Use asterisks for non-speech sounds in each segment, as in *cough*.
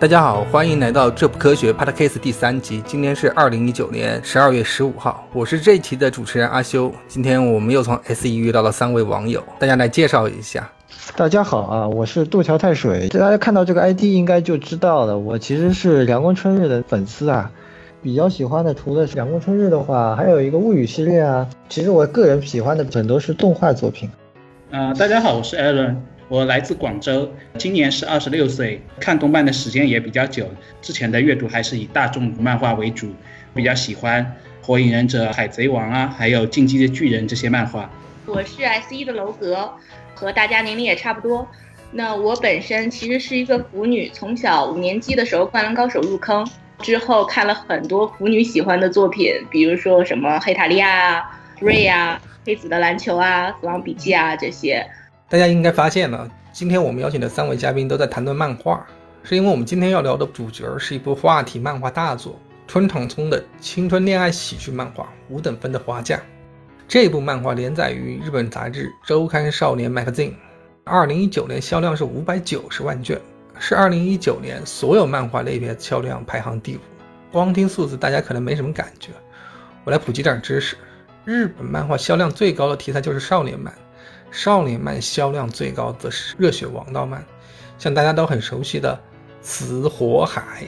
大家好，欢迎来到这不科学 Podcast 第三集。今天是二零一九年十二月十五号，我是这一期的主持人阿修。今天我们又从 SE 遇到了三位网友，大家来介绍一下。大家好啊，我是渡桥太水。大家看到这个 ID 应该就知道了，我其实是凉宫春日的粉丝啊。比较喜欢的除了凉宫春日的话，还有一个物语系列啊。其实我个人喜欢的很多是动画作品。啊，大家好，我是 Alan。我来自广州，今年是二十六岁，看动漫的时间也比较久。之前的阅读还是以大众漫画为主，比较喜欢《火影忍者》《海贼王》啊，还有《进击的巨人》这些漫画。我是 S 一的楼阁，和大家年龄也差不多。那我本身其实是一个腐女，从小五年级的时候《灌篮高手》入坑，之后看了很多腐女喜欢的作品，比如说什么《黑塔利亚》啊、《瑞》啊、《黑子的篮球》啊、《死亡笔记》啊这些。大家应该发现了，今天我们邀请的三位嘉宾都在谈论漫画，是因为我们今天要聊的主角是一部话题漫画大作——春堂聪的青春恋爱喜剧漫画《五等分的花嫁》。这部漫画连载于日本杂志《周刊少年 Magazine》，二零一九年销量是五百九十万卷，是二零一九年所有漫画类别销量排行第五。光听数字，大家可能没什么感觉，我来普及点知识：日本漫画销量最高的题材就是少年漫。少年漫销量最高则是热血王道漫，像大家都很熟悉的《死火海》，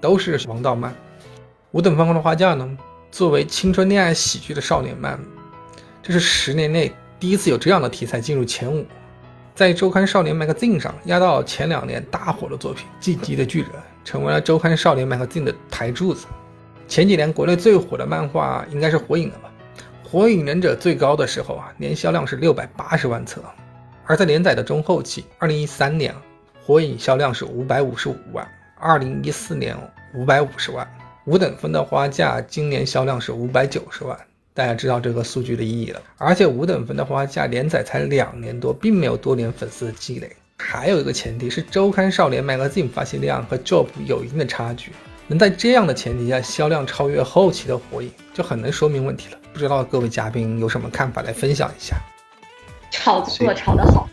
都是王道漫。五等分的花嫁呢，作为青春恋爱喜剧的少年漫，这是十年内第一次有这样的题材进入前五，在周刊少年 Magazine 上压到前两年大火的作品《进击的巨人》，成为了周刊少年 Magazine 的台柱子。前几年国内最火的漫画应该是火影了吧？火影忍者最高的时候啊，年销量是六百八十万册，而在连载的中后期，二零一三年，火影销量是五百五十五万，二零一四年五百五十万。五等分的花嫁今年销量是五百九十万，大家知道这个数据的意义了。而且五等分的花嫁连载才两年多，并没有多年粉丝的积累。还有一个前提是周刊少年 Magazine 发行量和 Jump 有一定的差距，能在这样的前提下销量超越后期的火影，就很能说明问题了。不知道各位嘉宾有什么看法来分享一下？炒作炒得好。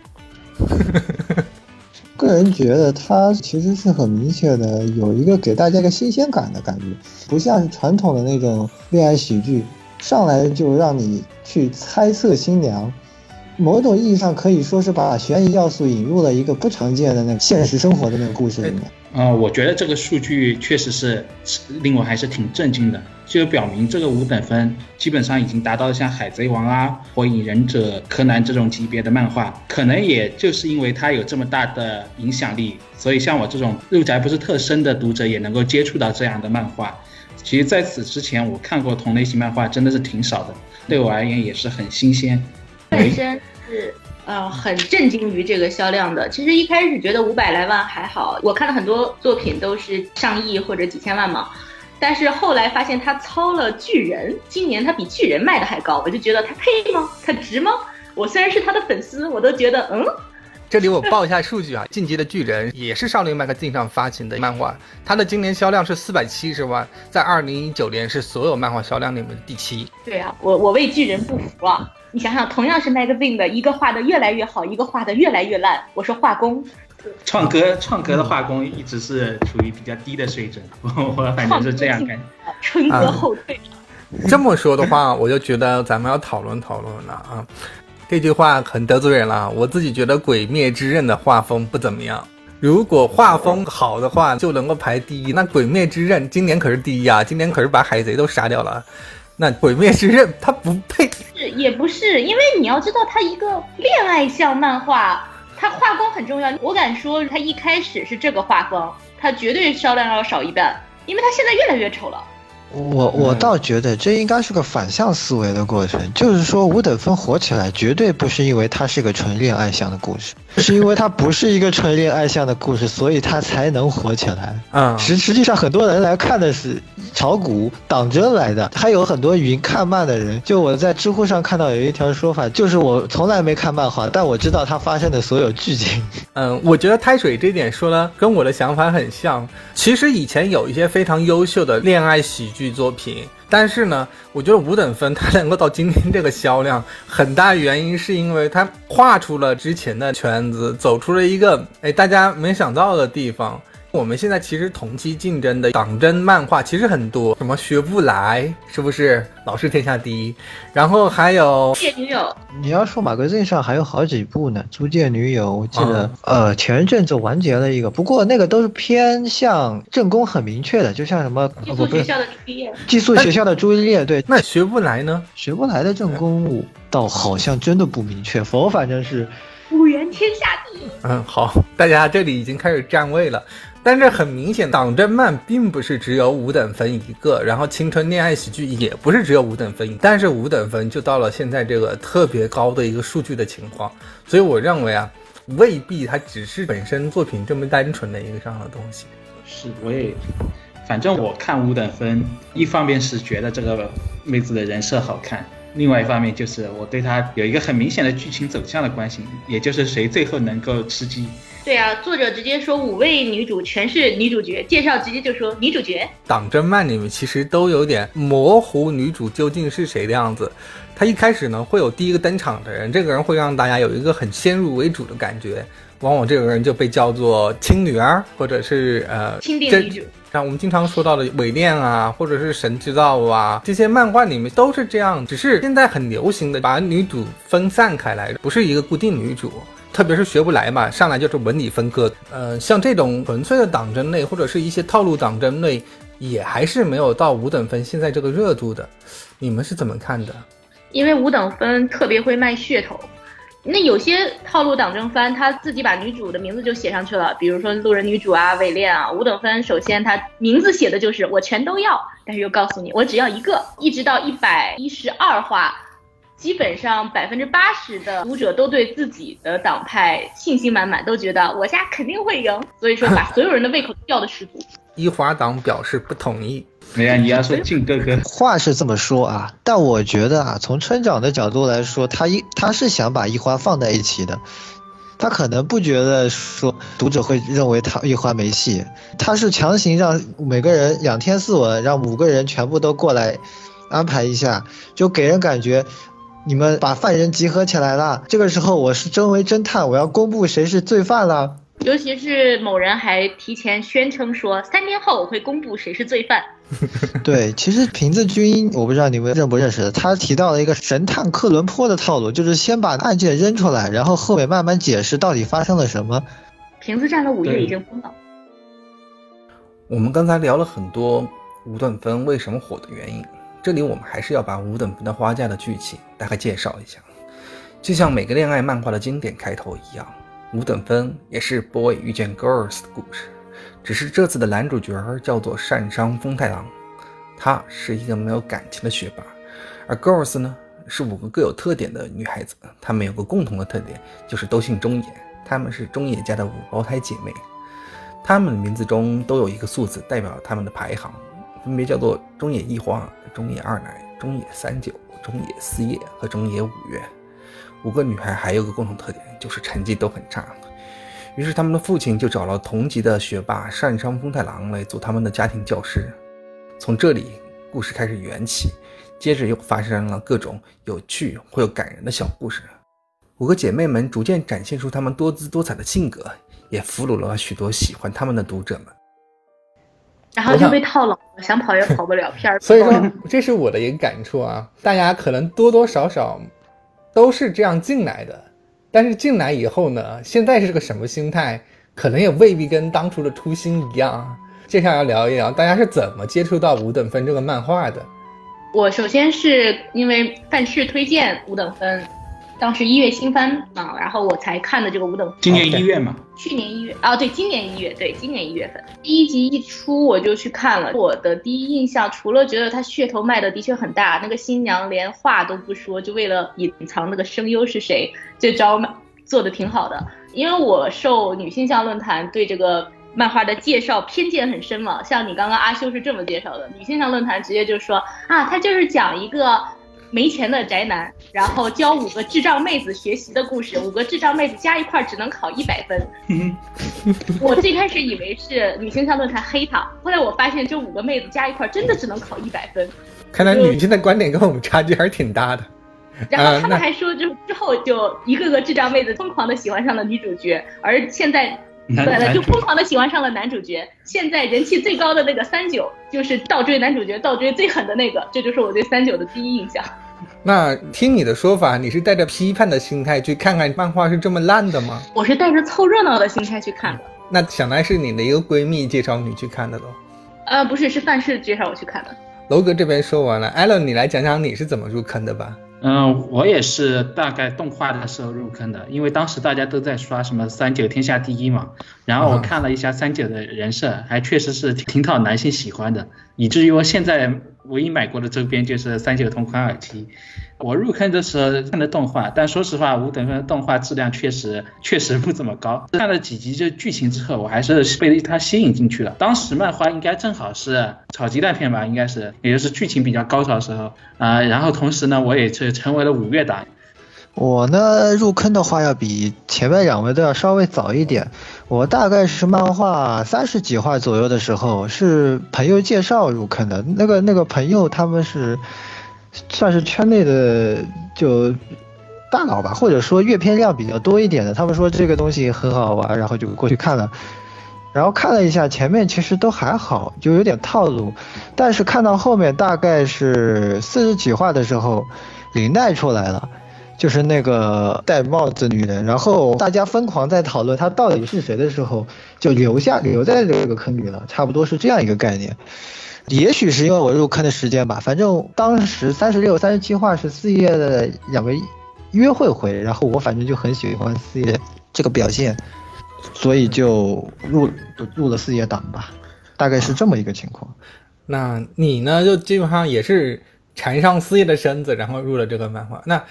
*laughs* 个人觉得它其实是很明确的，有一个给大家一个新鲜感的感觉，不像是传统的那种恋爱喜剧，上来就让你去猜测新娘。某种意义上可以说是把悬疑要素引入了一个不常见的那个现实生活的那个故事里面。啊，我觉得这个数据确实是令我还是挺震惊的，就表明这个五等分基本上已经达到了像《海贼王》啊、《火影忍者》、《柯南》这种级别的漫画。可能也就是因为它有这么大的影响力，所以像我这种入宅不是特深的读者也能够接触到这样的漫画。其实在此之前，我看过同类型漫画真的是挺少的，对我而言也是很新鲜。本身是呃很震惊于这个销量的。其实一开始觉得五百来万还好，我看了很多作品都是上亿或者几千万嘛。但是后来发现他操了巨人，今年他比巨人卖的还高，我就觉得他配吗？他值吗？我虽然是他的粉丝，我都觉得嗯。这里我报一下数据啊，《进击的巨人》也是少年 Magazine 上发行的漫画，它的今年销量是四百七十万，在二零一九年是所有漫画销量里面的第七。对啊，我我为巨人不服啊！你想想，同样是 Magazine 的一个画的越来越好，一个画的越来越烂。我说画工，创哥创哥的画工一直是处于比较低的水准，*laughs* 我反正是这样感觉。春哥后退。这么说的话，我就觉得咱们要讨论讨论了啊。这句话很得罪人了，我自己觉得《鬼灭之刃》的画风不怎么样。如果画风好的话，就能够排第一。那《鬼灭之刃》今年可是第一啊，今年可是把海贼都杀掉了。那《鬼灭之刃》它不配，是也不是，因为你要知道，它一个恋爱向漫画，它画工很重要。我敢说，它一开始是这个画风，它绝对销量要少一半，因为它现在越来越丑了。我我倒觉得这应该是个反向思维的过程，就是说五等分火起来绝对不是因为它是个纯恋爱向的故事，是因为它不是一个纯恋爱向的故事，所以它才能火起来。嗯，实实际上很多人来看的是炒股党争来的，还有很多云看漫的人。就我在知乎上看到有一条说法，就是我从来没看漫画，但我知道它发生的所有剧情。*laughs* 嗯，我觉得开水这点说的跟我的想法很像。其实以前有一些非常优秀的恋爱喜剧。剧作品，但是呢，我觉得五等分它能够到今天这个销量，很大原因是因为它跨出了之前的圈子，走出了一个哎大家没想到的地方。我们现在其实同期竞争的党争漫画其实很多，什么学不来是不是老是天下第一？然后还有借女友，你要说马格镇上还有好几部呢，《租借女友》，我记得、呃前一阵子完结了一个，不过那个都是偏向正宫很明确的，就像什么寄宿学校的朱丽叶，寄宿学校的朱丽叶，对，那学不来呢？学不来的正宫倒好像真的不明确，否反正是五元天下第一。嗯，好，大家这里已经开始站位了。但是很明显，党争漫并不是只有五等分一个，然后青春恋爱喜剧也不是只有五等分，但是五等分就到了现在这个特别高的一个数据的情况，所以我认为啊，未必它只是本身作品这么单纯的一个这样的东西。是，我也，反正我看五等分，一方面是觉得这个妹子的人设好看，另外一方面就是我对她有一个很明显的剧情走向的关心，也就是谁最后能够吃鸡。对啊，作者直接说五位女主全是女主角，介绍直接就说女主角。党争漫里面其实都有点模糊女主究竟是谁的样子。他一开始呢会有第一个登场的人，这个人会让大家有一个很先入为主的感觉，往往这个人就被叫做亲女儿，或者是呃真钦定女主，像我们经常说到的伪恋啊，或者是神之道啊，这些漫画里面都是这样，只是现在很流行的把女主分散开来，不是一个固定女主。特别是学不来嘛，上来就是文理分割。呃，像这种纯粹的党争类，或者是一些套路党争类，也还是没有到五等分现在这个热度的。你们是怎么看的？因为五等分特别会卖噱头。那有些套路党争番，他自己把女主的名字就写上去了，比如说路人女主啊、伪恋啊。五等分首先他名字写的就是我全都要，但是又告诉你我只要一个，一直到一百一十二话。基本上百分之八十的读者都对自己的党派信心满满，都觉得我家肯定会赢，所以说把所有人的胃口吊得十足。一华党表示不同意。没呀，你要说靖哥哥，话是这么说啊，但我觉得啊，从村长的角度来说，他一他是想把一花放在一起的，他可能不觉得说读者会认为他一花没戏，他是强行让每个人两天四文，让五个人全部都过来安排一下，就给人感觉。你们把犯人集合起来了，这个时候我是真为侦探，我要公布谁是罪犯了。尤其是某人还提前宣称说，三天后我会公布谁是罪犯。*laughs* 对，其实瓶子君，我不知道你们认不认识，他提到了一个神探克伦坡的套路，就是先把案件扔出来，然后后面慢慢解释到底发生了什么。瓶子站了五页已经疯了。我们刚才聊了很多五等分为什么火的原因，这里我们还是要把五等分的花架的剧情大概介绍一下，就像每个恋爱漫画的经典开头一样。五等分也是 boy 遇见 girls 的故事，只是这次的男主角叫做善商丰太郎，他是一个没有感情的学霸，而 girls 呢是五个各有特点的女孩子，她们有个共同的特点，就是都姓中野，她们是中野家的五胞胎姐妹，她们的名字中都有一个数字代表她们的排行，分别叫做中野一花、中野二奶、中野三九、中野四叶和中野五月。五个女孩还有个共同特点，就是成绩都很差。于是他们的父亲就找了同级的学霸善商风太郎来做他们的家庭教师。从这里，故事开始缘起，接着又发生了各种有趣或有感人的小故事。五个姐妹们逐渐展现出她们多姿多彩的性格，也俘虏了许多喜欢她们的读者们。然后就被套牢了，想跑也跑不了，片儿。*laughs* 所以说，这是我的一个感触啊。大家可能多多少少。都是这样进来的，但是进来以后呢，现在是个什么心态，可能也未必跟当初的初心一样。接下来要聊一聊，大家是怎么接触到五等分这个漫画的？我首先是因为范式推荐五等分。当时一月新番啊，然后我才看的这个五等分。今年一月嘛？去年一月啊，对，今年一月，对，今年一月份，第一集一出我就去看了。我的第一印象，除了觉得它噱头卖的的确很大，那个新娘连话都不说，就为了隐藏那个声优是谁，这招做的挺好的。因为我受女性向论坛对这个漫画的介绍偏见很深嘛，像你刚刚阿修是这么介绍的，女性向论坛直接就说啊，他就是讲一个。没钱的宅男，然后教五个智障妹子学习的故事，*laughs* 五个智障妹子加一块只能考一百分。*laughs* 我最开始以为是女性向论坛黑他，后来我发现这五个妹子加一块真的只能考一百分。看来女性的观点跟我们差距还是挺大的。*laughs* 然后他们还说，就之后就一个个智障妹子疯狂的喜欢上了女主角，而现在男对了，就疯狂的喜欢上了男主角。现在人气最高的那个三九，就是倒追男主角倒追最狠的那个，这就是我对三九的第一印象。那听你的说法，你是带着批判的心态去看看漫画是这么烂的吗？我是带着凑热闹的心态去看的。那想来是你的一个闺蜜介绍你去看的喽。呃，不是，是范式介绍我去看的。楼哥这边说完了，艾伦，你来讲讲你是怎么入坑的吧？嗯，我也是大概动画的时候入坑的，因为当时大家都在刷什么三九天下第一嘛，然后我看了一下三九的人设，还确实是挺挺讨男性喜欢的，以至于我现在唯一买过的周边就是三九同款耳机。我入坑的时候看的动画，但说实话，五等分的动画质量确实确实不怎么高。看了几集这剧情之后，我还是被它吸引进去了。当时漫画应该正好是炒鸡蛋片吧，应该是，也就是剧情比较高潮的时候啊、然后同时呢，我也是成为了五月党。我呢入坑的话要比前面两位都要稍微早一点，我大概是漫画三十几话左右的时候，是朋友介绍入坑的。那个那个朋友他们是算是圈内的就大佬吧，或者说阅片量比较多一点的。他们说这个东西很好玩，然后就过去看了。然后看了一下前面，其实都还好，就有点套路。但是看到后面大概是四十几话的时候，林奈出来了。就是那个戴帽子女人，然后大家疯狂在讨论她到底是谁的时候，就留下留在这个坑里了，差不多是这样一个概念。也许是因为我入坑的时间吧，反正当时三十六、三十七话是四叶的两个约会回，然后我反正就很喜欢四叶这个表现，所以就入入了四叶党吧，大概是这么一个情况。那你呢？就基本上也是缠上四叶的身子，然后入了这个漫画。那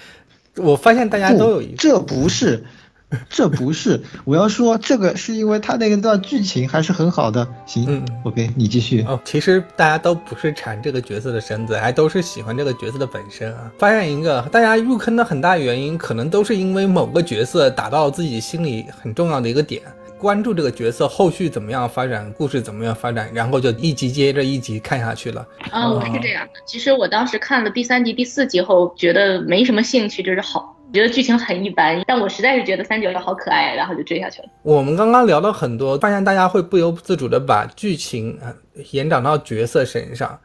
我发现大家都有一个，这不是，*laughs* 这不是，我要说这个是因为他那个段剧情还是很好的。行、嗯 o k 你继续。哦，其实大家都不是馋这个角色的身子，还都是喜欢这个角色的本身啊。发现一个，大家入坑的很大原因，可能都是因为某个角色打到自己心里很重要的一个点，关注这个角色后续怎么样发展，故事怎么样发展，然后就一集接着一集看下去了。啊、我是这样的。其实我当时看了第三集、第四集后，觉得没什么兴趣，就是好，觉得剧情很一般。但我实在是觉得三九好可爱，然后就追下去了。我们刚刚聊了很多，发现大家会不由自主的把剧情啊延展到角色身上。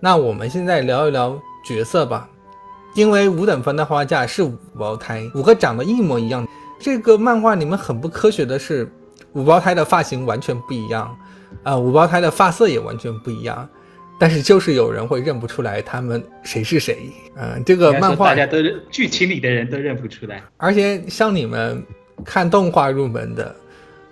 那我们现在聊一聊角色吧，因为五等分的花嫁是五胞胎，五个长得一模一样。这个漫画里面很不科学的是，五胞胎的发型完全不一样，啊、五胞胎的发色也完全不一样。但是就是有人会认不出来他们谁是谁，嗯、这个漫画大家都剧情里的人都认不出来。而且像你们看动画入门的，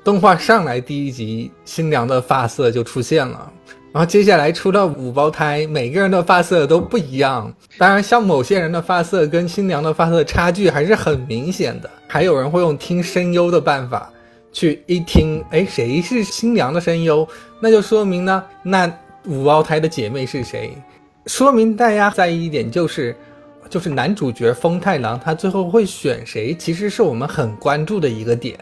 动画上来第一集新娘的发色就出现了，然后接下来出到五胞胎，每个人的发色都不一样。当然，像某些人的发色跟新娘的发色差距还是很明显的。还有人会用听声优的办法去一听，哎，谁是新娘的声优？那就说明呢，那五胞胎的姐妹是谁？说明大家在意一点就是。就是男主角风太郎他最后会选谁，其实是我们很关注的一个点。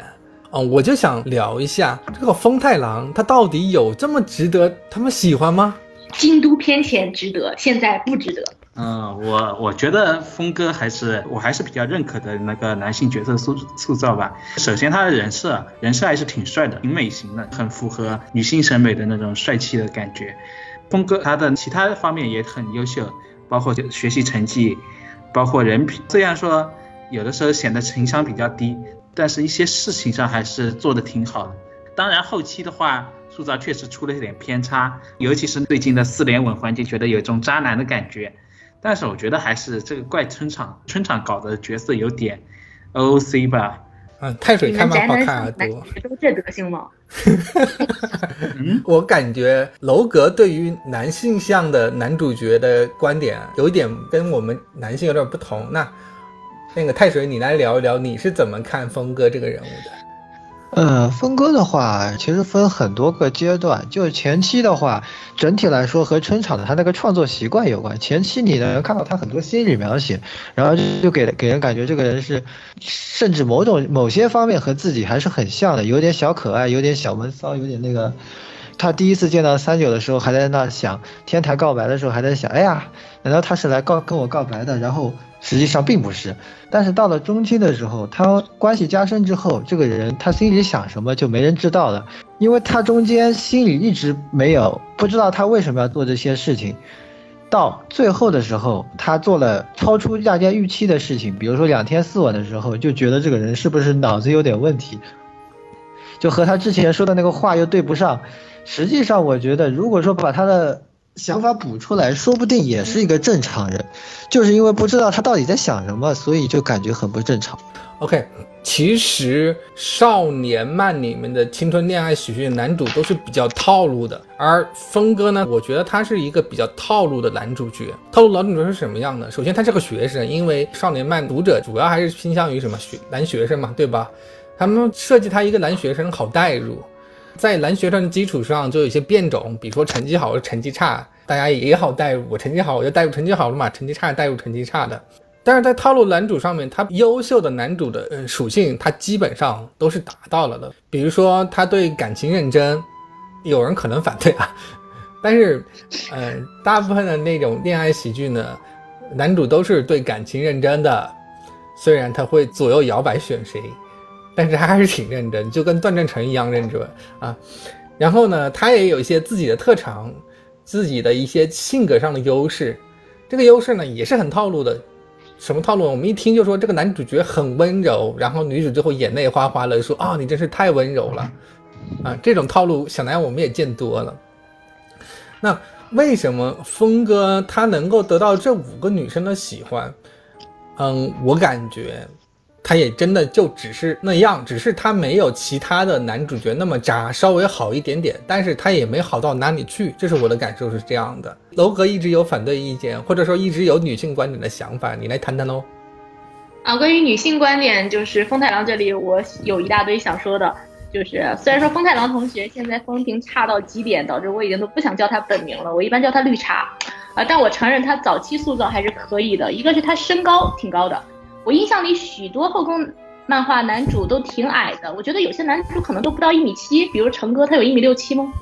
嗯，我就想聊一下这个风太郎，他到底有这么值得他们喜欢吗？京都偏前值得，现在不值得。嗯，我我觉得峰哥还是我还是比较认可的那个男性角色塑塑造吧。首先他的人设人设还是挺帅的，挺美型的，很符合女性审美的那种帅气的感觉。峰哥他的其他方面也很优秀，包括学习成绩，包括人品。虽然说有的时候显得情商比较低，但是一些事情上还是做的挺好的。当然后期的话，塑造确实出了一点偏差，尤其是最近的四连吻环节，觉得有一种渣男的感觉。但是我觉得还是这个怪村场村场搞的角色有点 OOC 吧。嗯，太水你看漫画看的多。都这德行吗？嗯，*laughs* 我感觉楼阁对于男性向的男主角的观点有一点跟我们男性有点不同。那那个太水，你来聊一聊，你是怎么看峰哥这个人物的？呃，峰哥的话，其实分很多个阶段。就前期的话，整体来说和春场的他那个创作习惯有关。前期你能看到他很多心理描写，然后就给给人感觉这个人是，甚至某种某些方面和自己还是很像的，有点小可爱，有点小闷骚，有点那个，他第一次见到三九的时候，还在那想天台告白的时候，还在想，哎呀，难道他是来告跟我告白的？然后实际上并不是。但是到了中期的时候，他关系加深之后，这个人他心里想什么就没人知道了，因为他中间心里一直没有不知道他为什么要做这些事情。到最后的时候，他做了超出大家预期的事情，比如说两天四晚的时候，就觉得这个人是不是脑子有点问题，就和他之前说的那个话又对不上。实际上，我觉得如果说把他的想法补出来，说不定也是一个正常人，就是因为不知道他到底在想什么，所以就感觉很不正常。OK，其实少年漫里面的青春恋爱喜剧男主都是比较套路的，而峰哥呢，我觉得他是一个比较套路的男主角。套路男主角是什么样的？首先他是个学生，因为少年漫读者主要还是倾向于什么学男学生嘛，对吧？他们设计他一个男学生好代入，在男学生的基础上就有一些变种，比如说成绩好和成绩差，大家也好带入。我成绩好我就带入成绩好了嘛，成绩差带入成绩差的。但是在套路男主上面，他优秀的男主的呃属性，他基本上都是达到了的。比如说他对感情认真，有人可能反对啊，但是，呃，大部分的那种恋爱喜剧呢，男主都是对感情认真的。虽然他会左右摇摆选谁，但是他还是挺认真，*laughs* 就跟段正淳一样认真啊。然后呢，他也有一些自己的特长，自己的一些性格上的优势，这个优势呢也是很套路的。什么套路？我们一听就说这个男主角很温柔，然后女主最后眼泪哗哗的说：“啊，你真是太温柔了。”啊，这种套路想来我们也见多了。那为什么峰哥他能够得到这五个女生的喜欢？嗯，我感觉。他也真的就只是那样，只是他没有其他的男主角那么渣，稍微好一点点，但是他也没好到哪里去，这是我的感受是这样的。楼阁一直有反对意见，或者说一直有女性观点的想法，你来谈谈喽。啊，关于女性观点，就是风太郎这里我有一大堆想说的，就是虽然说风太郎同学现在风评差到极点，导致我已经都不想叫他本名了，我一般叫他绿茶，啊，但我承认他早期塑造还是可以的，一个是他身高挺高的。我印象里许多后宫漫画男主都挺矮的，我觉得有些男主可能都不到一米七，比如成哥他有一米六七吗？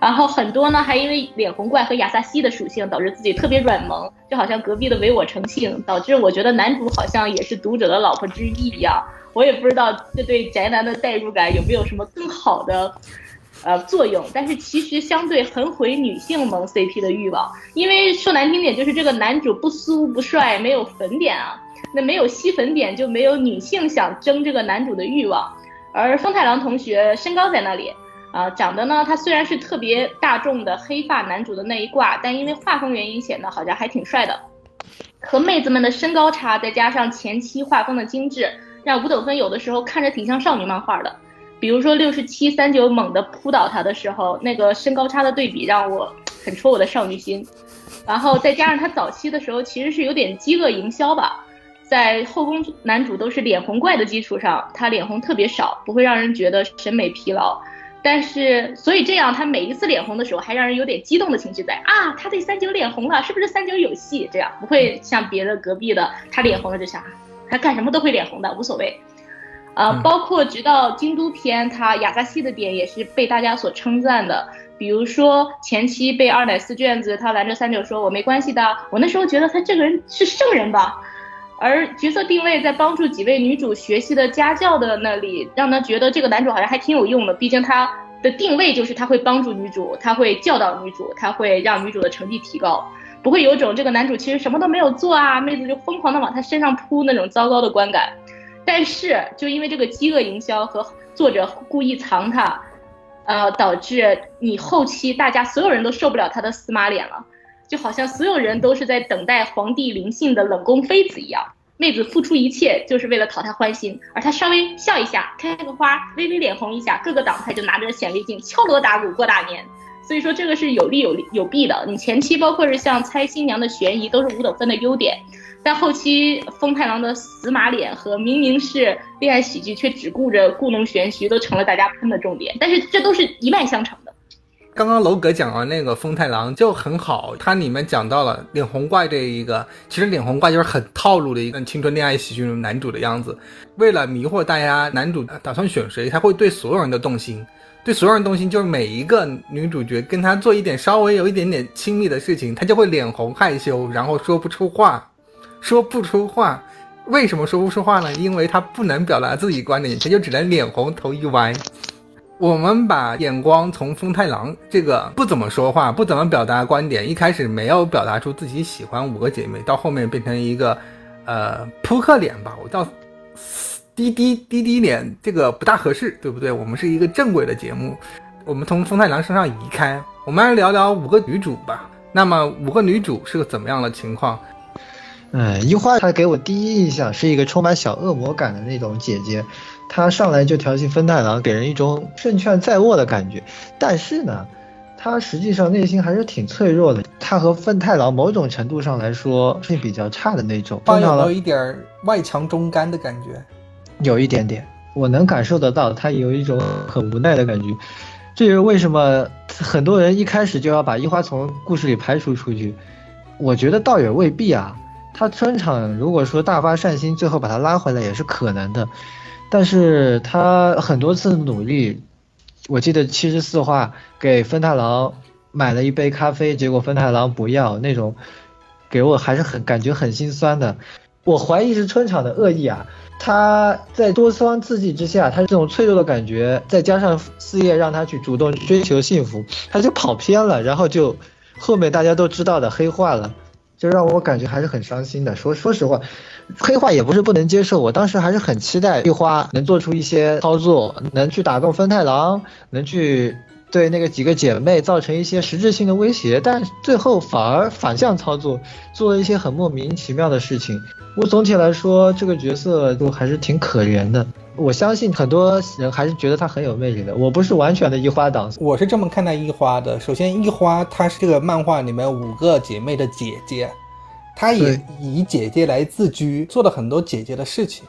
然后很多呢还因为脸红怪和亚萨西的属性导致自己特别软萌，就好像隔壁的唯我成性，导致我觉得男主好像也是读者的老婆之一一样。我也不知道这对宅男的代入感有没有什么更好的呃作用，但是其实相对很毁女性萌 CP 的欲望，因为说难听点就是这个男主不酥不帅，没有粉点啊。那没有吸粉点，就没有女性想争这个男主的欲望。而风太郎同学身高在那里，啊，长得呢，他虽然是特别大众的黑发男主的那一挂，但因为画风原因显得好像还挺帅的。和妹子们的身高差，再加上前期画风的精致，让五等分有的时候看着挺像少女漫画的。比如说六十七三九猛地扑倒他的时候，那个身高差的对比让我很戳我的少女心。然后再加上他早期的时候其实是有点饥饿营销吧。在后宫男主都是脸红怪的基础上，他脸红特别少，不会让人觉得审美疲劳。但是，所以这样他每一次脸红的时候，还让人有点激动的情绪在啊，他对三九脸红了，是不是三九有戏？这样不会像别的隔壁的，他脸红了就想他干什么都会脸红的，无所谓。啊，包括直到京都篇，他雅加西的点也是被大家所称赞的。比如说前期被二奶四卷子，他拦着三九说我没关系的，我那时候觉得他这个人是圣人吧。而角色定位在帮助几位女主学习的家教的那里，让她觉得这个男主好像还挺有用的。毕竟他的定位就是他会帮助女主，他会教导女主，他会让女主的成绩提高，不会有种这个男主其实什么都没有做啊，妹子就疯狂的往他身上扑那种糟糕的观感。但是就因为这个饥饿营销和作者故意藏他，呃，导致你后期大家所有人都受不了他的死马脸了。就好像所有人都是在等待皇帝临幸的冷宫妃子一样，妹子付出一切就是为了讨他欢心，而他稍微笑一下，开个花，微微脸红一下，各个党派就拿着显微镜敲锣打鼓过大年。所以说这个是有利有利有弊的。你前期包括是像猜新娘的悬疑都是五等分的优点，但后期风太郎的死马脸和明明是恋爱喜剧却只顾着故弄玄虚，都成了大家喷的重点。但是这都是一脉相承。刚刚楼阁讲完那个风太郎就很好，它里面讲到了脸红怪这一个，其实脸红怪就是很套路的一个青春恋爱喜剧男主的样子。为了迷惑大家，男主打算选谁，他会对所有人都动心，对所有人动心，就是每一个女主角跟他做一点稍微有一点点亲密的事情，他就会脸红害羞，然后说不出话，说不出话。为什么说不出话呢？因为他不能表达自己观点，他就只能脸红头一歪。我们把眼光从风太郎这个不怎么说话、不怎么表达观点，一开始没有表达出自己喜欢五个姐妹，到后面变成一个，呃，扑克脸吧，我叫 *laughs* 滴滴滴滴脸，这个不大合适，对不对？我们是一个正规的节目，我们从风太郎身上移开，我们来聊聊五个女主吧。那么五个女主是个怎么样的情况？嗯，一花她给我第一印象是一个充满小恶魔感的那种姐姐。她上来就调戏分太郎，给人一种胜券在握的感觉。但是呢，她实际上内心还是挺脆弱的。她和分太郎某种程度上来说是比较差的那种。有没有一点外强中干的感觉？有一点点，我能感受得到，她有一种很无奈的感觉。这就是为什么很多人一开始就要把一花从故事里排除出去。我觉得倒也未必啊。他专场如果说大发善心，最后把他拉回来也是可能的。但是他很多次努力，我记得七十四话给分太郎买了一杯咖啡，结果分太郎不要，那种给我还是很感觉很心酸的。我怀疑是春场的恶意啊，他在多方刺激之下，他这种脆弱的感觉，再加上四叶让他去主动追求幸福，他就跑偏了，然后就后面大家都知道的黑化了。就让我感觉还是很伤心的。说说实话，黑化也不是不能接受。我当时还是很期待玉花能做出一些操作，能去打动分太郎，能去对那个几个姐妹造成一些实质性的威胁。但最后反而反向操作，做了一些很莫名其妙的事情。我总体来说，这个角色都还是挺可怜的。我相信很多人还是觉得她很有魅力的。我不是完全的一花党，我是这么看待一花的。首先，一花她是这个漫画里面五个姐妹的姐姐，她也以姐姐来自居，做了很多姐姐的事情。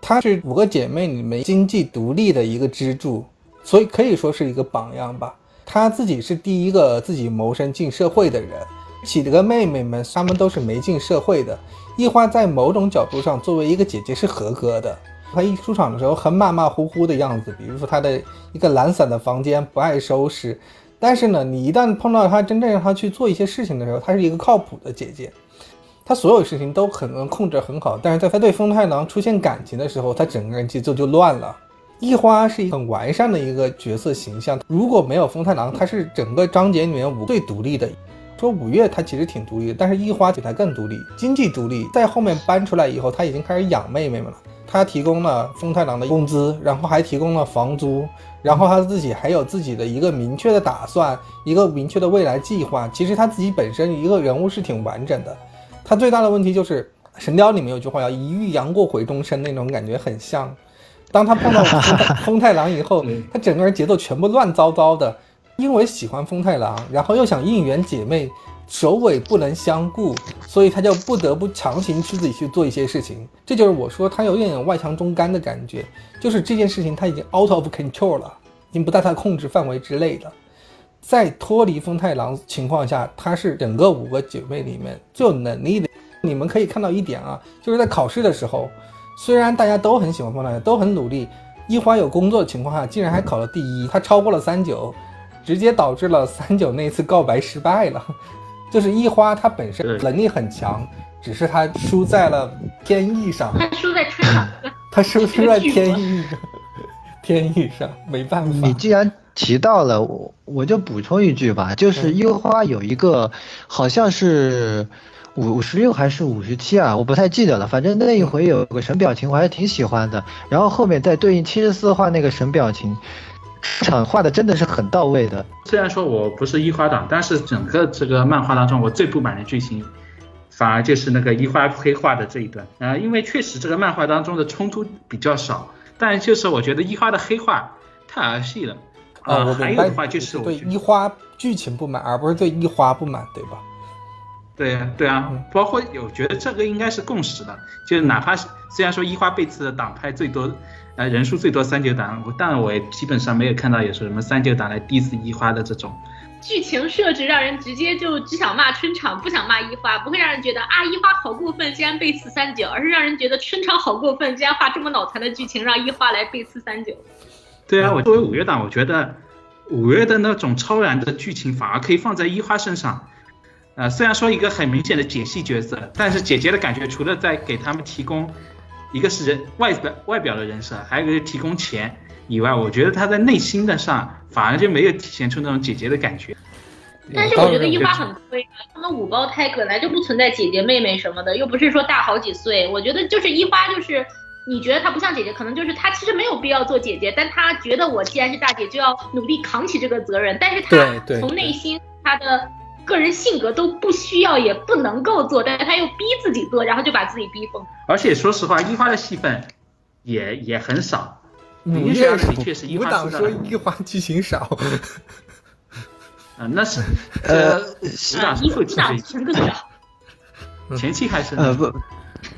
她是五个姐妹里面经济独立的一个支柱，所以可以说是一个榜样吧。她自己是第一个自己谋生进社会的人，几个妹妹们她们都是没进社会的。一花在某种角度上作为一个姐姐是合格的。他一出场的时候很马马虎虎的样子，比如说他的一个懒散的房间不爱收拾，但是呢，你一旦碰到他真正让他去做一些事情的时候，他是一个靠谱的姐姐，他所有事情都可能控制很好。但是在他对风太郎出现感情的时候，他整个人节奏就乱了。一花是一很完善的一个角色形象，如果没有风太郎，他是整个章节里面五最独立的。说五月他其实挺独立的，但是一花比他更独立，经济独立。在后面搬出来以后，他已经开始养妹妹们了。他提供了风太郎的工资，然后还提供了房租，然后他自己还有自己的一个明确的打算，一个明确的未来计划。其实他自己本身一个人物是挺完整的。他最大的问题就是《神雕》里面有句话叫“一遇杨过回终身”，那种感觉很像。当他碰到 *laughs* 风太郎以后，他整个人节奏全部乱糟糟的。因为喜欢风太郎，然后又想应援姐妹。首尾不能相顾，所以他就不得不强行去自己去做一些事情。这就是我说他有点外强中干的感觉，就是这件事情他已经 out of control 了，已经不在他控制范围之内了。在脱离风太郎情况下，他是整个五个姐妹里面最有能力的。你们可以看到一点啊，就是在考试的时候，虽然大家都很喜欢方大同，都很努力，一花有工作的情况下，竟然还考了第一，他超过了三九，直接导致了三九那次告白失败了。*laughs* 就是一花，他本身能力很强，只是他输在了天意上。他输在春场，*laughs* 他输输在天意上，天意上没办法。你既然提到了，我我就补充一句吧，就是一花有一个好像是五十六还是五十七啊，我不太记得了。反正那一回有个神表情，我还是挺喜欢的。然后后面再对应七十四画那个神表情。场画的真的是很到位的。虽然说我不是一花党，但是整个这个漫画当中，我最不满的剧情，反而就是那个一花黑化的这一段。啊，因为确实这个漫画当中的冲突比较少，但就是我觉得一花的黑化太儿戏了。啊，还有的话就是对一花剧情不满，而不是对一花不满，对吧？对呀，对啊，包括有觉得这个应该是共识的，就是哪怕虽然说一花被刺的党派最多。呃，人数最多三九党，但我也基本上没有看到有什么三九党来 diss 一花的这种。剧情设置让人直接就只想骂春场，不想骂一花，不会让人觉得啊一花好过分，竟然背刺三九，而是让人觉得春场好过分，竟然画这么脑残的剧情，让一花来背刺三九。对啊，我作为五月党，我觉得五月的那种超然的剧情反而可以放在一花身上。呃，虽然说一个很明显的解析角色，但是姐姐的感觉除了在给他们提供一个是人外表外表的人设，还有一个是提供钱。以外，我觉得她在内心的上反而就没有体现出那种姐姐的感觉。但是我觉得一花很亏啊，他们五胞胎本来就不存在姐姐妹妹什么的，又不是说大好几岁。我觉得就是一花，就是你觉得她不像姐姐，可能就是她其实没有必要做姐姐，但她觉得我既然是大姐，就要努力扛起这个责任。但是她从内心，她的个人性格都不需要也不能够做，但是他又逼自己做，然后就把自己逼疯。而且说实话，一花的戏份也也很少。五月的确是五党说一花剧情少，啊，那是呃，五党一五党剧情更少，前期还是呃不，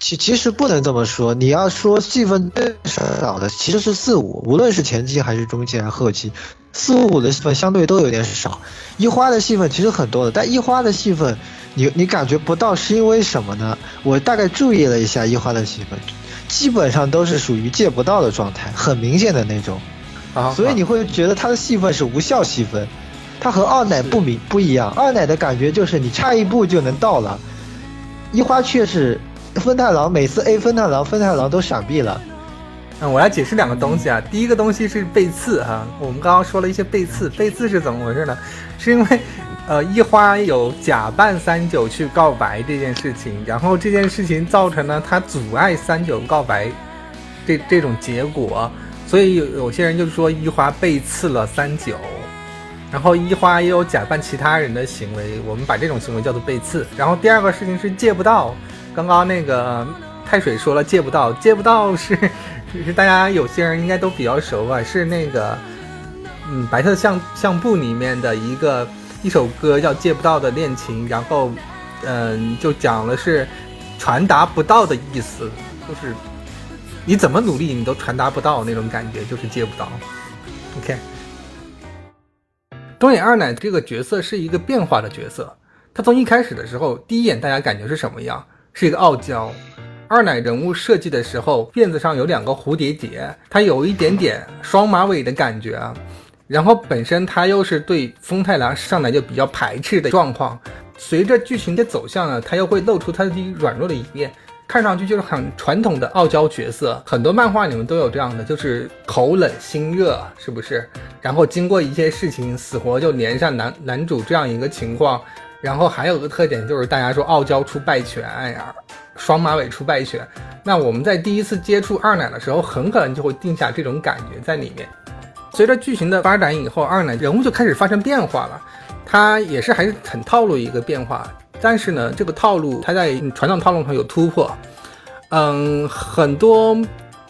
其其实不能这么说，你要说戏份最少的其实是四五，无论是前期还是中期还是后期，四五五的戏份相对都有点少，一花的戏份其实很多的，但一花的戏份你你感觉不到是因为什么呢？我大概注意了一下一花的戏份。基本上都是属于借不到的状态，很明显的那种，啊，所以你会觉得他的戏份是无效戏份，他和二奶不明不一样，二奶的感觉就是你差一步就能到了，一花却是分太郎每次 A 分太郎分太郎都闪避了，嗯，我来解释两个东西啊，第一个东西是背刺哈，我们刚刚说了一些背刺，背刺是怎么回事呢？是因为。呃，一花有假扮三九去告白这件事情，然后这件事情造成了他阻碍三九告白，这这种结果，所以有有些人就说一花背刺了三九，然后一花也有假扮其他人的行为，我们把这种行为叫做背刺。然后第二个事情是借不到，刚刚那个太水说了借不到，借不到是是 *laughs* 大家有些人应该都比较熟吧，是那个嗯白色相相簿里面的一个。一首歌叫《借不到的恋情》，然后，嗯，就讲了是传达不到的意思，就是你怎么努力你都传达不到那种感觉，就是借不到。OK，东野二奶这个角色是一个变化的角色，他从一开始的时候，第一眼大家感觉是什么样？是一个傲娇。二奶人物设计的时候，辫子上有两个蝴蝶结，他有一点点双马尾的感觉啊。然后本身他又是对风太郎上来就比较排斥的状况，随着剧情的走向呢，他又会露出他的软弱的一面，看上去就是很传统的傲娇角色。很多漫画里面都有这样的，就是口冷心热，是不是？然后经过一些事情，死活就连上男男主这样一个情况。然后还有个特点就是大家说傲娇出败犬，哎呀，双马尾出败犬。那我们在第一次接触二奶的时候，很可能就会定下这种感觉在里面。随着剧情的发展以后，二奶人物就开始发生变化了。他也是还是很套路一个变化，但是呢，这个套路他在传统套路上有突破。嗯，很多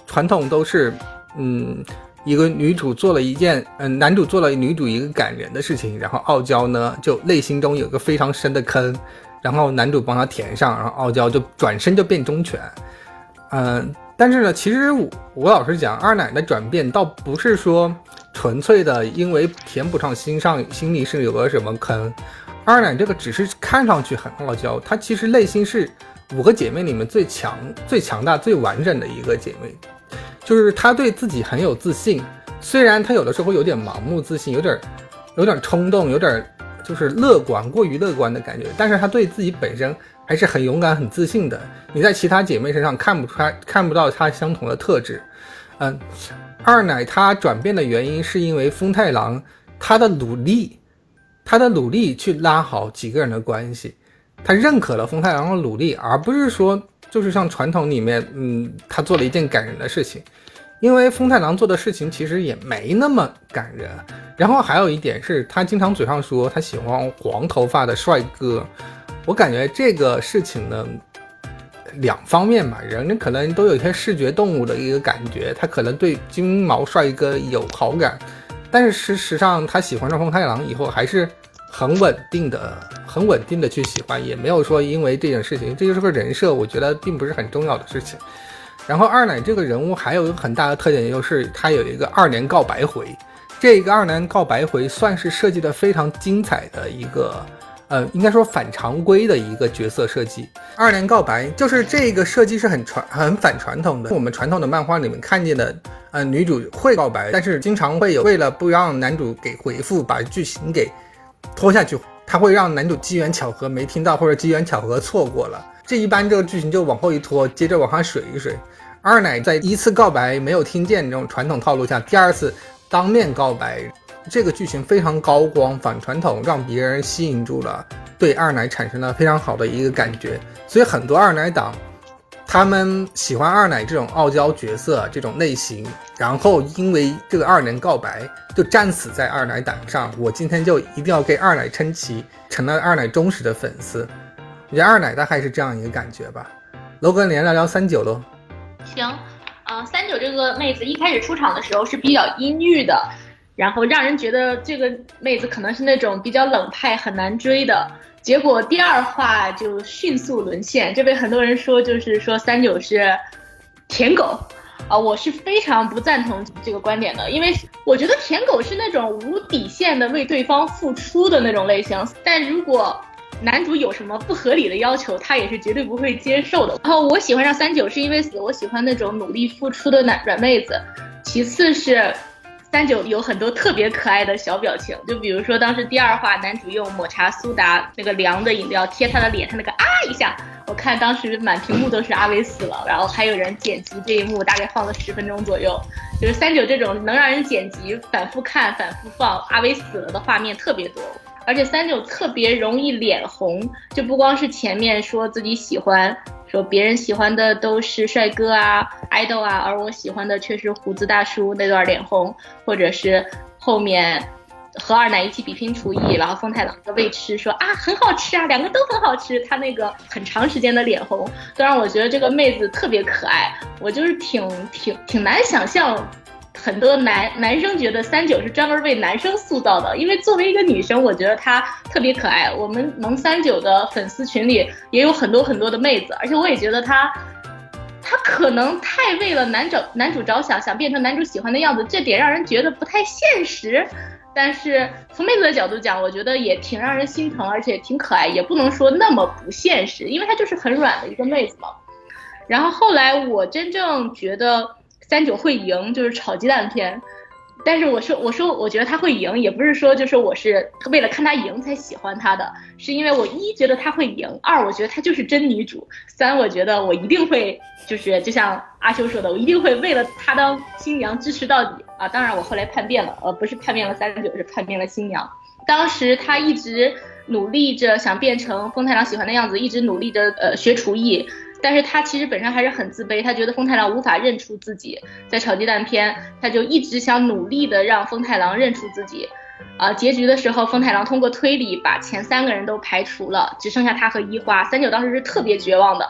传统都是，嗯，一个女主做了一件，嗯，男主做了女主一个感人的事情，然后傲娇呢就内心中有个非常深的坑，然后男主帮她填上，然后傲娇就转身就变忠犬。嗯，但是呢，其实我我老实讲，二奶的转变倒不是说。纯粹的，因为填补上心上心里是有个什么坑，二奶这个只是看上去很傲娇，她其实内心是五个姐妹里面最强、最强大、最完整的一个姐妹，就是她对自己很有自信，虽然她有的时候有点盲目自信，有点有点冲动，有点就是乐观过于乐观的感觉，但是她对自己本身还是很勇敢、很自信的。你在其他姐妹身上看不出来、看不到她相同的特质，嗯。二奶她转变的原因是因为风太郎他的努力，他的努力去拉好几个人的关系，他认可了风太郎的努力，而不是说就是像传统里面，嗯，他做了一件感人的事情，因为风太郎做的事情其实也没那么感人。然后还有一点是他经常嘴上说他喜欢黄头发的帅哥，我感觉这个事情呢。两方面吧，人可能都有一些视觉动物的一个感觉，他可能对金毛帅哥有好感，但是事实上他喜欢上风太郎以后还是很稳定的，很稳定的去喜欢，也没有说因为这件事情，这就是个人设，我觉得并不是很重要的事情。然后二奶这个人物还有一个很大的特点，就是他有一个二年告白回，这个二年告白回算是设计的非常精彩的一个，呃，应该说反常规的一个角色设计。二年告白就是这个设计是很传很反传统的，我们传统的漫画里面看见的，呃，女主会告白，但是经常会有为了不让男主给回复，把剧情给拖下去，他会让男主机缘巧合没听到，或者机缘巧合错过了。这一般这个剧情就往后一拖，接着往下水一水。二奶在一次告白没有听见这种传统套路下，第二次当面告白，这个剧情非常高光反传统，让别人吸引住了，对二奶产生了非常好的一个感觉。所以很多二奶党，他们喜欢二奶这种傲娇角色这种类型，然后因为这个二年告白就战死在二奶党上。我今天就一定要给二奶撑旗，成了二奶忠实的粉丝。我觉得二奶大概是这样一个感觉吧。楼哥，你来聊聊三九喽。行，呃，三九这个妹子一开始出场的时候是比较阴郁的，然后让人觉得这个妹子可能是那种比较冷派，很难追的。结果第二话就迅速沦陷，这被很多人说就是说三九是舔狗，啊，我是非常不赞同这个观点的，因为我觉得舔狗是那种无底线的为对方付出的那种类型，但如果。男主有什么不合理的要求，他也是绝对不会接受的。然后我喜欢上三九是因为，我喜欢那种努力付出的男软妹子。其次是三九有很多特别可爱的小表情，就比如说当时第二话男主用抹茶苏打那个凉的饮料贴他的脸，他那个啊一下，我看当时满屏幕都是阿威死了，然后还有人剪辑这一幕，大概放了十分钟左右。就是三九这种能让人剪辑、反复看、反复放阿威死了的画面特别多。而且三九特别容易脸红，就不光是前面说自己喜欢，说别人喜欢的都是帅哥啊、爱豆啊，而我喜欢的却是胡子大叔那段脸红，或者是后面和二奶一起比拼厨艺，然后风太郎的未吃说啊很好吃啊，两个都很好吃，他那个很长时间的脸红，都让我觉得这个妹子特别可爱，我就是挺挺挺难想象。很多男男生觉得三九是专门为男生塑造的，因为作为一个女生，我觉得她特别可爱。我们萌三九的粉丝群里也有很多很多的妹子，而且我也觉得她，她可能太为了男主男主着想，想变成男主喜欢的样子，这点让人觉得不太现实。但是从妹子的角度讲，我觉得也挺让人心疼，而且挺可爱，也不能说那么不现实，因为她就是很软的一个妹子嘛。然后后来我真正觉得。三九会赢，就是炒鸡蛋片。但是我说，我说，我觉得他会赢，也不是说就是我是为了看他赢才喜欢他的，是因为我一觉得他会赢，二我觉得他就是真女主，三我觉得我一定会就是就像阿修说的，我一定会为了他当新娘支持到底啊！当然我后来叛变了，呃，不是叛变了三九，是叛变了新娘。当时他一直努力着想变成风太郎喜欢的样子，一直努力着呃学厨艺。但是他其实本身还是很自卑，他觉得风太郎无法认出自己，在炒鸡蛋篇，他就一直想努力的让风太郎认出自己，啊，结局的时候，风太郎通过推理把前三个人都排除了，只剩下他和一花。三九当时是特别绝望的，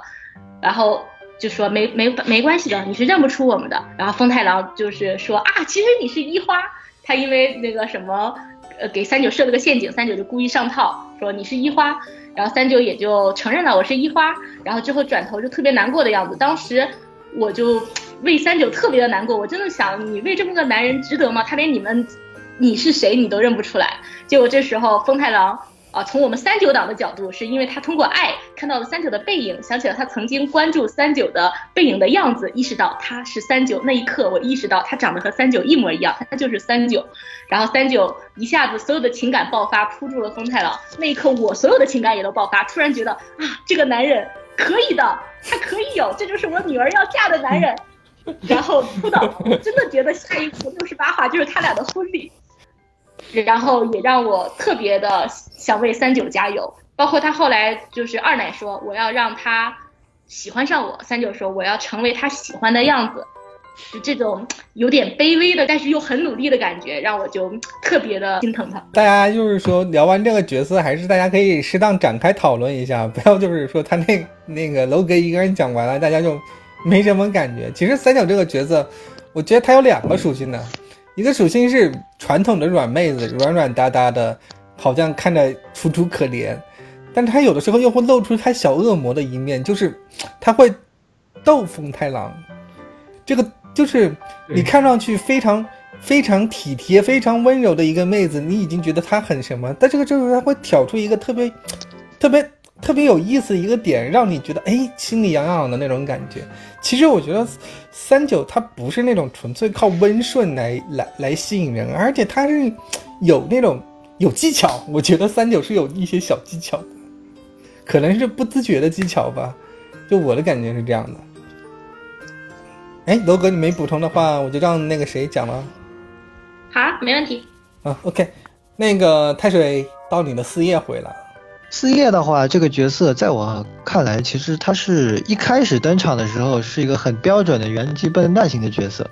然后就说没没没关系的，你是认不出我们的。然后风太郎就是说啊，其实你是一花，他因为那个什么，呃，给三九设了个陷阱，三九就故意上套，说你是一花。然后三九也就承认了我是一花，然后之后转头就特别难过的样子。当时我就为三九特别的难过，我真的想你为这么个男人值得吗？他连你们你是谁你都认不出来。结果这时候风太郎。啊，从我们三九党的角度，是因为他通过爱看到了三九的背影，想起了他曾经关注三九的背影的样子，意识到他是三九。那一刻，我意识到他长得和三九一模一样，他就是三九。然后三九一下子所有的情感爆发，扑住了风太郎。那一刻，我所有的情感也都爆发，突然觉得啊，这个男人可以的，他可以有，这就是我女儿要嫁的男人。*laughs* 然后哭的，真的觉得下一步六十八话就是他俩的婚礼。然后也让我特别的想为三九加油，包括他后来就是二奶说我要让他喜欢上我，三九说我要成为他喜欢的样子，就这种有点卑微的，但是又很努力的感觉，让我就特别的心疼他。大家就是说聊完这个角色，还是大家可以适当展开讨论一下，不要就是说他那那个楼哥一个人讲完了，大家就没什么感觉。其实三九这个角色，我觉得他有两个属性的。一个属性是传统的软妹子，软软哒哒的，好像看着楚楚可怜，但她有的时候又会露出她小恶魔的一面，就是她会逗风太郎，这个就是你看上去非常非常体贴、非常温柔的一个妹子，你已经觉得她很什么，但这个就是她会挑出一个特别特别特别有意思的一个点，让你觉得哎心里痒痒的那种感觉。其实我觉得三九他不是那种纯粹靠温顺来来来吸引人，而且他是有那种有技巧。我觉得三九是有一些小技巧的，可能是不自觉的技巧吧。就我的感觉是这样的。哎，楼哥，你没补充的话，我就让那个谁讲了。好，没问题。啊，OK，那个太水到你的四叶回了。四叶的话，这个角色在我看来，其实他是一开始登场的时候是一个很标准的元气笨蛋型的角色，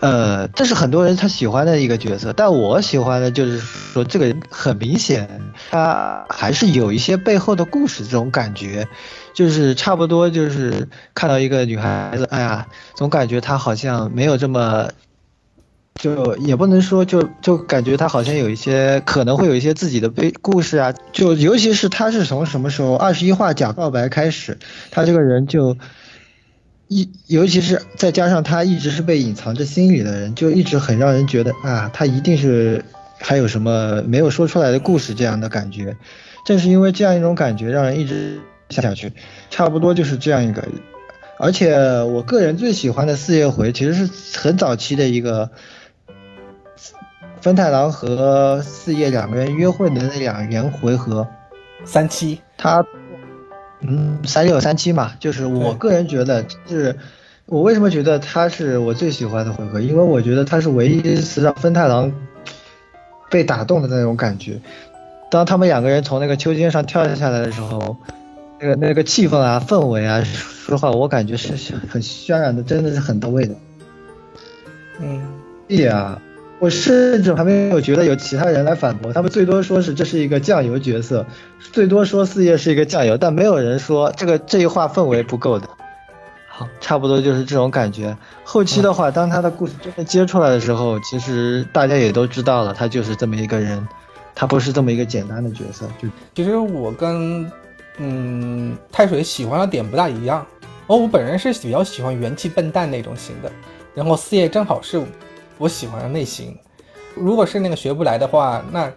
呃，这是很多人他喜欢的一个角色。但我喜欢的就是说，这个人很明显，他还是有一些背后的故事，这种感觉，就是差不多就是看到一个女孩子，哎呀，总感觉她好像没有这么。就也不能说，就就感觉他好像有一些可能会有一些自己的悲故事啊，就尤其是他是从什么时候二十一话假告白开始，他这个人就一，尤其是再加上他一直是被隐藏着心里的人，就一直很让人觉得啊，他一定是还有什么没有说出来的故事这样的感觉。正是因为这样一种感觉，让人一直下下去，差不多就是这样一个。而且我个人最喜欢的四叶回，其实是很早期的一个。分太郎和四叶两个人约会的那两人回合，三七，他，嗯，三六三七嘛，就是我个人觉得是，我为什么觉得他是我最喜欢的回合？因为我觉得他是唯一一次让分太郎被打动的那种感觉。当他们两个人从那个秋千上跳下来的时候，那个那个气氛啊、氛围啊，说实话，我感觉是很渲染的，真的是很到位的。嗯，对呀。我甚至还没有觉得有其他人来反驳，他们最多说是这是一个酱油角色，最多说四叶是一个酱油，但没有人说这个这一话氛围不够的。好，差不多就是这种感觉。后期的话，当他的故事真的接出来的时候，其实大家也都知道了，他就是这么一个人，他不是这么一个简单的角色。就其实我跟嗯太水喜欢的点不大一样，哦，我本人是比较喜欢元气笨蛋那种型的，然后四叶正好是。我喜欢的类型，如果是那个学不来的话，那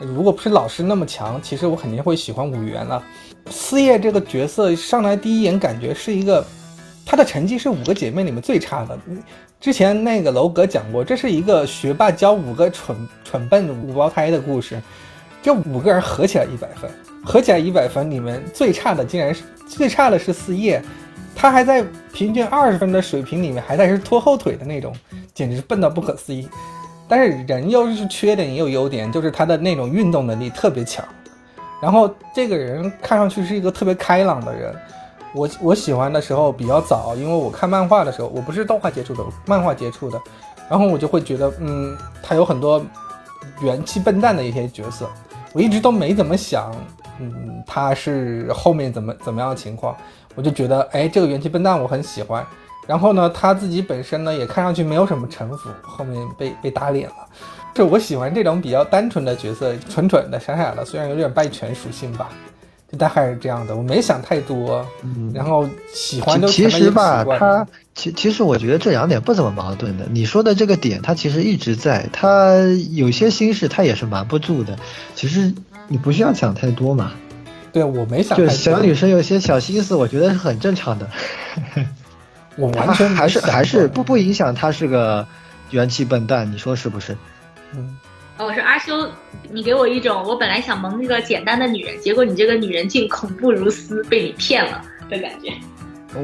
如果不是老师那么强，其实我肯定会喜欢五元了。四叶这个角色上来第一眼感觉是一个，他的成绩是五个姐妹里面最差的。之前那个楼阁讲过，这是一个学霸教五个蠢蠢笨五胞胎的故事，这五个人合起来一百分，合起来一百分里面最差的竟然是最差的是四叶。他还在平均二十分的水平里面，还在是拖后腿的那种，简直是笨到不可思议。但是人又是缺点也有优点，就是他的那种运动能力特别强。然后这个人看上去是一个特别开朗的人。我我喜欢的时候比较早，因为我看漫画的时候，我不是动画接触的，漫画接触的。然后我就会觉得，嗯，他有很多元气笨蛋的一些角色，我一直都没怎么想，嗯，他是后面怎么怎么样的情况。我就觉得，哎，这个元气笨蛋我很喜欢。然后呢，他自己本身呢也看上去没有什么城府，后面被被打脸了。就我喜欢这种比较单纯的角色，蠢蠢的、傻傻的，虽然有点败犬属性吧，就大概是这样的。我没想太多，然后喜欢就其实吧，他其其实我觉得这两点不怎么矛盾的。你说的这个点，他其实一直在，他有些心事他也是瞒不住的。其实你不需要想太多嘛。对，我没想。就小女生有些小心思，我觉得是很正常的。*laughs* 我完全还是还是不不影响她是个元气笨蛋，你说是不是？嗯。哦，我说阿修，你给我一种我本来想萌一个简单的女人，结果你这个女人竟恐怖如斯，被你骗了的感觉。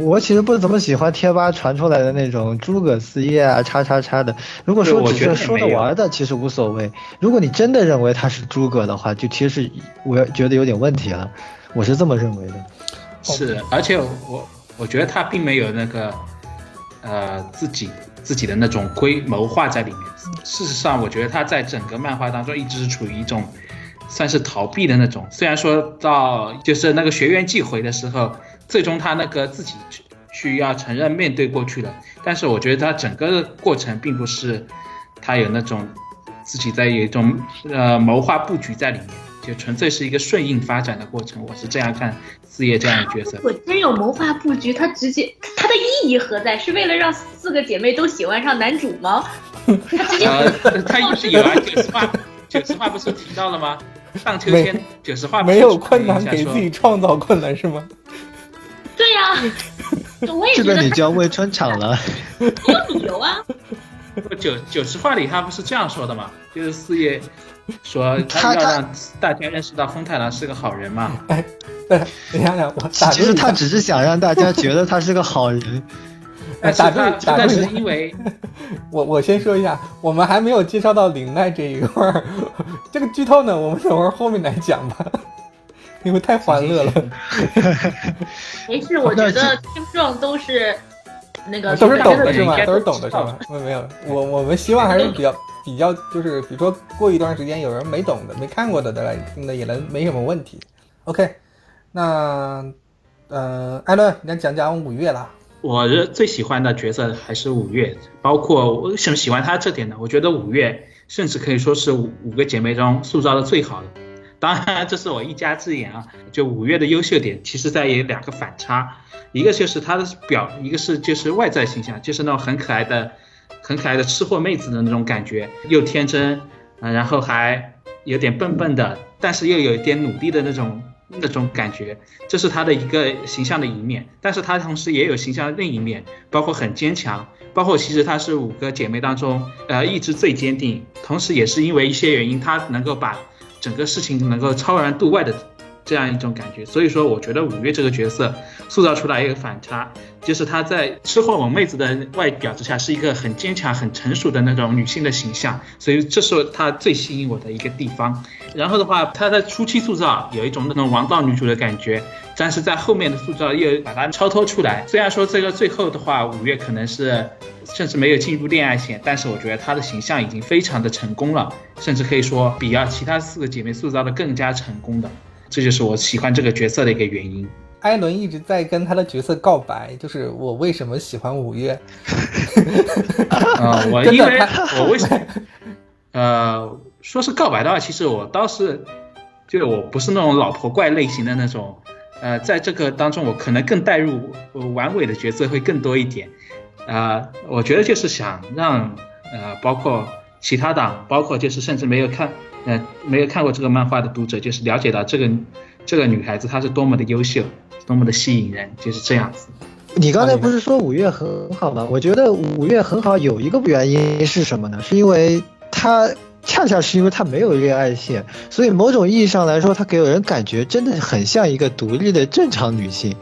我其实不怎么喜欢贴吧传出来的那种诸葛四叶啊，叉叉叉的。如果说只是说着玩的，其实无所谓。如果你真的认为他是诸葛的话，就其实我觉得有点问题了。我是这么认为的。是，而且我我觉得他并没有那个呃自己自己的那种规谋划在里面。事实上，我觉得他在整个漫画当中一直是处于一种算是逃避的那种。虽然说到就是那个学院寄回的时候。最终他那个自己去要承认面对过去了，但是我觉得他整个过程并不是他有那种自己在有一种呃谋划布局在里面，就纯粹是一个顺应发展的过程。我是这样看四叶这样的角色。我真有谋划布局，他直接他的意义何在？是为了让四个姐妹都喜欢上男主吗？他直接呃，他也是有啊，九十话，*laughs* 九十话不是提到了吗？荡秋千，九十话没有困难给自己创造困难是吗？对呀、*laughs* 我也这觉得他个你就要问春场了。有理由啊。九九十话里他不是这样说的吗？就是四叶说他他要让大家认识到风太郎是个好人嘛。哎，对，你想想，我打其实他只是想让大家觉得他是个好人。但是打住他但是打住因为我我先说一下，我们还没有介绍到领奈这一块儿，这个剧透呢，我们等会儿后面来讲吧，因为太欢乐了，*laughs* 没事，我觉得听众都是那个都是懂的是吗？都是懂的是吗？没有没有，我我们希望还是比较比较，就是比如说过一段时间有人没懂的、没看过的的来听的，也能没什么问题。OK，那呃，艾伦，你来讲讲五月啦。我是最喜欢的角色还是五月，包括我为什么喜欢她这点呢？我觉得五月甚至可以说是五五个姐妹中塑造的最好的。*laughs* 当然，这是我一家之言啊。就五月的优秀点，其实在于两个反差，一个就是她的表，一个是就是外在形象，就是那种很可爱的、很可爱的吃货妹子的那种感觉，又天真，嗯、然后还有点笨笨的，但是又有一点努力的那种那种感觉，这是她的一个形象的一面。但是她同时也有形象的另一面，包括很坚强，包括其实她是五个姐妹当中，呃，意志最坚定，同时也是因为一些原因，她能够把整个事情能够超然度外的这样一种感觉。所以说，我觉得五月这个角色塑造出来一个反差，就是她在吃货萌妹子的外表之下，是一个很坚强、很成熟的那种女性的形象，所以这是她最吸引我的一个地方。然后的话，她在初期塑造有一种那种王道女主的感觉，但是在后面的塑造又把它超脱出来。虽然说这个最后的话，五月可能是甚至没有进入恋爱线，但是我觉得她的形象已经非常的成功了，甚至可以说比啊其他四个姐妹塑造的更加成功的。这就是我喜欢这个角色的一个原因。艾伦一直在跟他的角色告白，就是我为什么喜欢五月。*laughs* 呃，我 *laughs* 因为我为什么，呃，说是告白的话，其实我倒是，就我不是那种老婆怪类型的那种，呃，在这个当中，我可能更带入我完美的角色会更多一点，呃，我觉得就是想让呃，包括其他党，包括就是甚至没有看，呃，没有看过这个漫画的读者，就是了解到这个这个女孩子她是多么的优秀，多么的吸引人，就是这样子。你刚才不是说五月很好吗？我觉得五月很好，有一个原因是什么呢？是因为她恰恰是因为她没有恋爱线，所以某种意义上来说，她给人感觉真的很像一个独立的正常女性。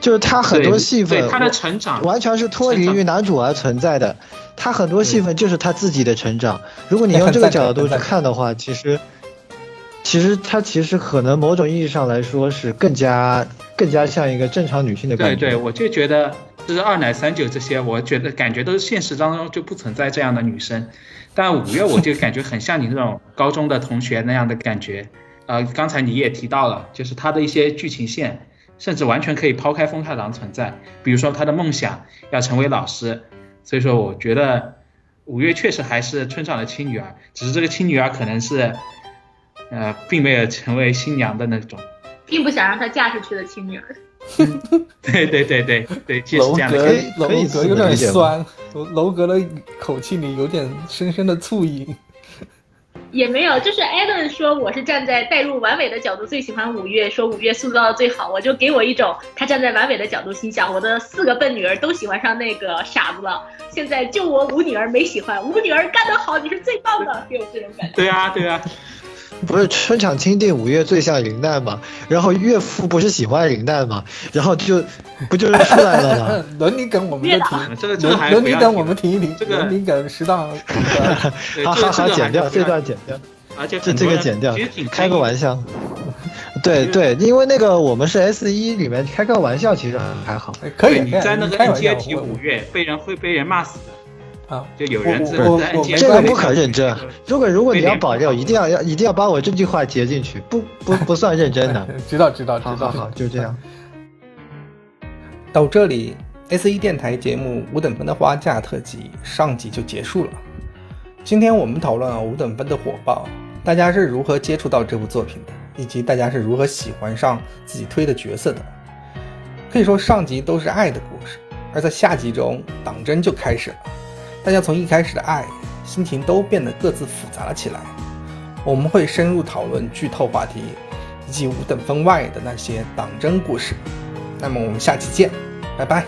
就是她很多戏份，对她的成长完全是脱离于男主而存在的。她很多戏份就是她自己的成长。如果你用这个角度去看的话，其实，其实她其实可能某种意义上来说是更加更加像一个正常女性的感觉。对对，我就觉得就是二奶三九这些，我觉得感觉都是现实当中就不存在这样的女生。但五月我就感觉很像你那种高中的同学那样的感觉。呃，刚才你也提到了，就是他的一些剧情线，甚至完全可以抛开风太郎存在。比如说他的梦想要成为老师，所以说我觉得五月确实还是村上的亲女儿，只是这个亲女儿可能是，呃，并没有成为新娘的那种。并不想让她嫁出去的亲女儿。对对对对对，就是楼阁这样的感觉。楼可以阁有点酸，楼楼阁的口气里有点深深的醋意。也没有，就是艾伦说我是站在代入完美的角度最喜欢五月，说五月塑造的最好，我就给我一种他站在完美的角度心想，我的四个笨女儿都喜欢上那个傻子了，现在就我五女儿没喜欢，五女儿干得好，你是最棒的，给我这种感觉。对啊，对啊，不是春场钦定五月最像林黛嘛？然后岳父不是喜欢林黛嘛？然后就不就是出来了吗？*laughs* 伦理梗我们就停，这个这个还伦理梗我们停一停，这个伦理梗适当。对好好好，这个这个剪掉这段剪掉，而且这这个剪掉开个玩笑。对对，因为那个我们是 S 一里面开个玩笑，其实还好。哎可以，你在那个开玩笑 NGA 提五月，被人会被人骂死的。啊，就有人在我我在我这个不可认真。如果如果你要保留，一定要要一定要把我这句话截进去，不不不算认真的。*laughs* 知道知道知道。好好好，就这样。*laughs* 到这里，S 一电台节目五等分的花架特辑上集就结束了。今天我们讨论了五等分的火爆，大家是如何接触到这部作品的，以及大家是如何喜欢上自己推的角色的。可以说上集都是爱的故事，而在下集中党争就开始了。大家从一开始的爱，心情都变得各自复杂了起来。我们会深入讨论剧透话题，以及五等分外的那些党争故事。那么我们下期见，拜拜。